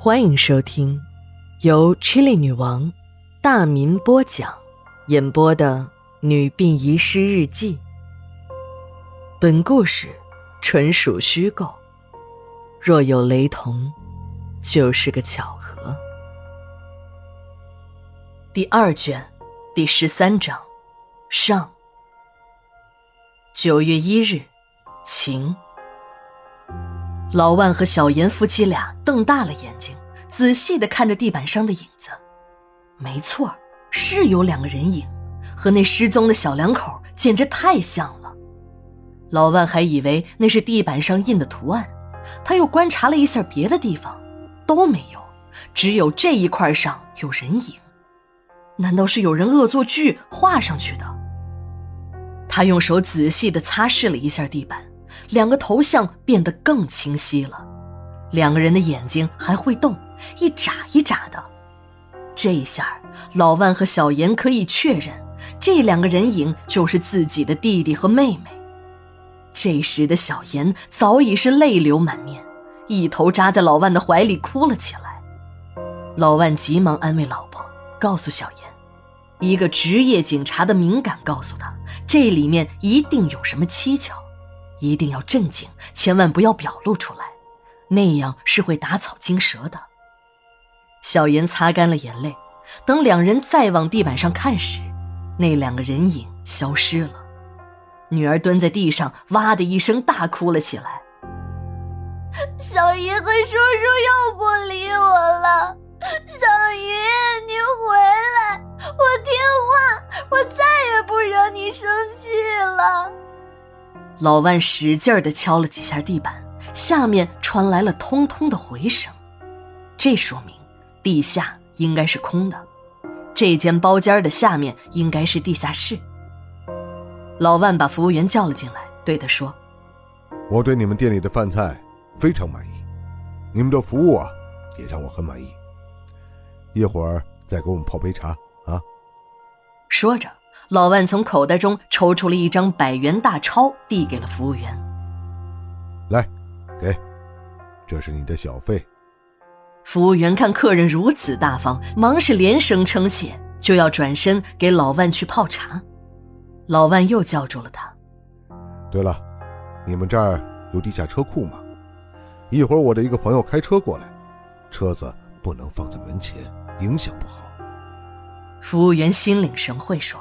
欢迎收听由 Chili 女王大民播讲、演播的《女病遗失日记》。本故事纯属虚构，若有雷同，就是个巧合。第二卷第十三章上。九月一日，晴。老万和小严夫妻俩瞪大了眼睛，仔细的看着地板上的影子。没错，是有两个人影，和那失踪的小两口简直太像了。老万还以为那是地板上印的图案，他又观察了一下别的地方，都没有，只有这一块上有人影。难道是有人恶作剧画上去的？他用手仔细的擦拭了一下地板。两个头像变得更清晰了，两个人的眼睛还会动，一眨一眨的。这一下，老万和小严可以确认，这两个人影就是自己的弟弟和妹妹。这时的小严早已是泪流满面，一头扎在老万的怀里哭了起来。老万急忙安慰老婆，告诉小严，一个职业警察的敏感告诉他，这里面一定有什么蹊跷。一定要镇静，千万不要表露出来，那样是会打草惊蛇的。小严擦干了眼泪，等两人再往地板上看时，那两个人影消失了。女儿蹲在地上，哇的一声大哭了起来。小姨和叔叔又不理我了，小姨，你回来，我听话，我再也不惹你生气了。老万使劲儿地敲了几下地板，下面传来了通通的回声，这说明地下应该是空的，这间包间的下面应该是地下室。老万把服务员叫了进来，对他说：“我对你们店里的饭菜非常满意，你们的服务啊也让我很满意。一会儿再给我们泡杯茶啊。”说着。老万从口袋中抽出了一张百元大钞，递给了服务员。来，给，这是你的小费。服务员看客人如此大方，忙是连声称谢，就要转身给老万去泡茶。老万又叫住了他。对了，你们这儿有地下车库吗？一会儿我的一个朋友开车过来，车子不能放在门前，影响不好。服务员心领神会说。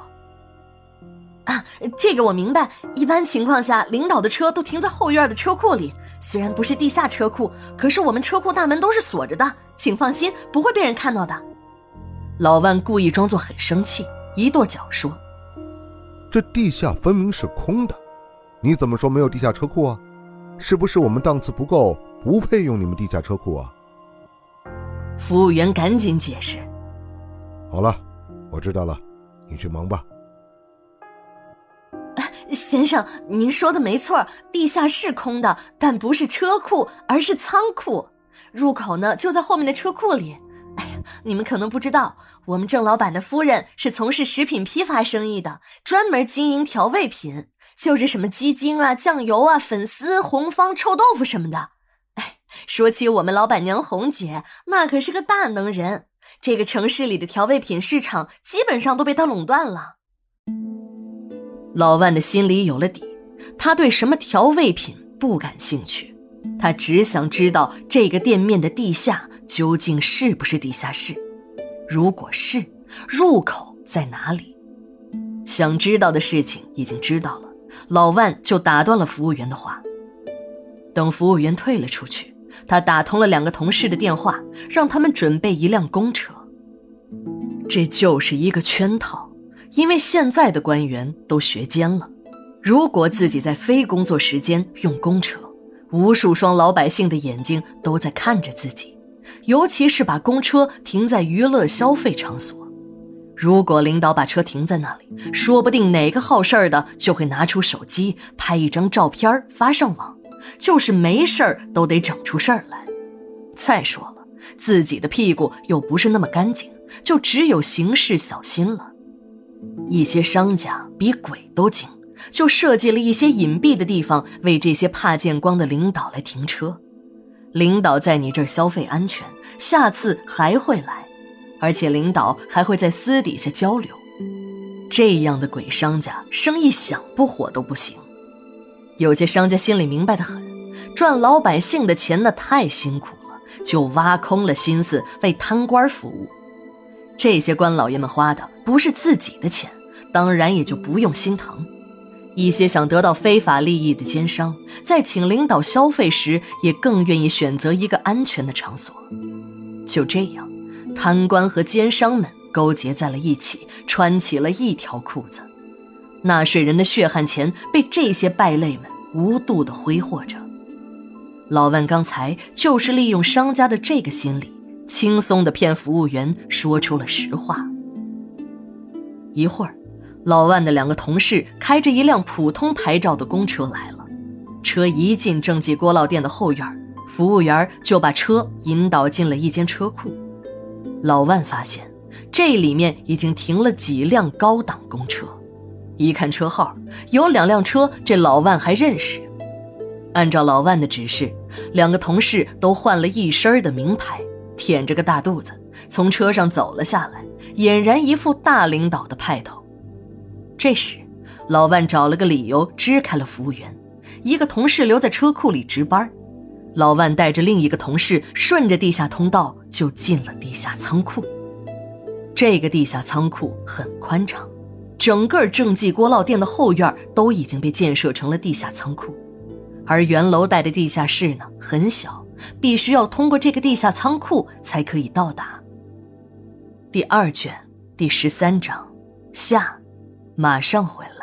啊，这个我明白。一般情况下，领导的车都停在后院的车库里。虽然不是地下车库，可是我们车库大门都是锁着的，请放心，不会被人看到的。老万故意装作很生气，一跺脚说：“这地下分明是空的，你怎么说没有地下车库啊？是不是我们档次不够，不配用你们地下车库啊？”服务员赶紧解释：“好了，我知道了，你去忙吧。”先生，您说的没错，地下是空的，但不是车库，而是仓库。入口呢就在后面的车库里。哎呀，你们可能不知道，我们郑老板的夫人是从事食品批发生意的，专门经营调味品，就是什么鸡精啊、酱油啊、粉丝、红方、臭豆腐什么的。哎，说起我们老板娘红姐，那可是个大能人，这个城市里的调味品市场基本上都被她垄断了。老万的心里有了底，他对什么调味品不感兴趣，他只想知道这个店面的地下究竟是不是地下室，如果是，入口在哪里？想知道的事情已经知道了，老万就打断了服务员的话。等服务员退了出去，他打通了两个同事的电话，让他们准备一辆公车。这就是一个圈套。因为现在的官员都学奸了，如果自己在非工作时间用公车，无数双老百姓的眼睛都在看着自己，尤其是把公车停在娱乐消费场所。如果领导把车停在那里，说不定哪个好事儿的就会拿出手机拍一张照片发上网，就是没事儿都得整出事儿来。再说了，自己的屁股又不是那么干净，就只有行事小心了。一些商家比鬼都精，就设计了一些隐蔽的地方为这些怕见光的领导来停车。领导在你这儿消费安全，下次还会来，而且领导还会在私底下交流。这样的鬼商家，生意想不火都不行。有些商家心里明白的很，赚老百姓的钱那太辛苦了，就挖空了心思为贪官服务。这些官老爷们花的不是自己的钱，当然也就不用心疼。一些想得到非法利益的奸商，在请领导消费时，也更愿意选择一个安全的场所。就这样，贪官和奸商们勾结在了一起，穿起了一条裤子。纳税人的血汗钱被这些败类们无度地挥霍着。老万刚才就是利用商家的这个心理，轻松地骗服务员说出了实话。一会儿。老万的两个同事开着一辆普通牌照的公车来了，车一进正记锅烙店的后院，服务员就把车引导进了一间车库。老万发现这里面已经停了几辆高档公车，一看车号，有两辆车这老万还认识。按照老万的指示，两个同事都换了一身的名牌，腆着个大肚子从车上走了下来，俨然一副大领导的派头。这时，老万找了个理由支开了服务员，一个同事留在车库里值班。老万带着另一个同事顺着地下通道就进了地下仓库。这个地下仓库很宽敞，整个正记锅烙店的后院都已经被建设成了地下仓库，而原楼带的地下室呢很小，必须要通过这个地下仓库才可以到达。第二卷第十三章下。马上回来。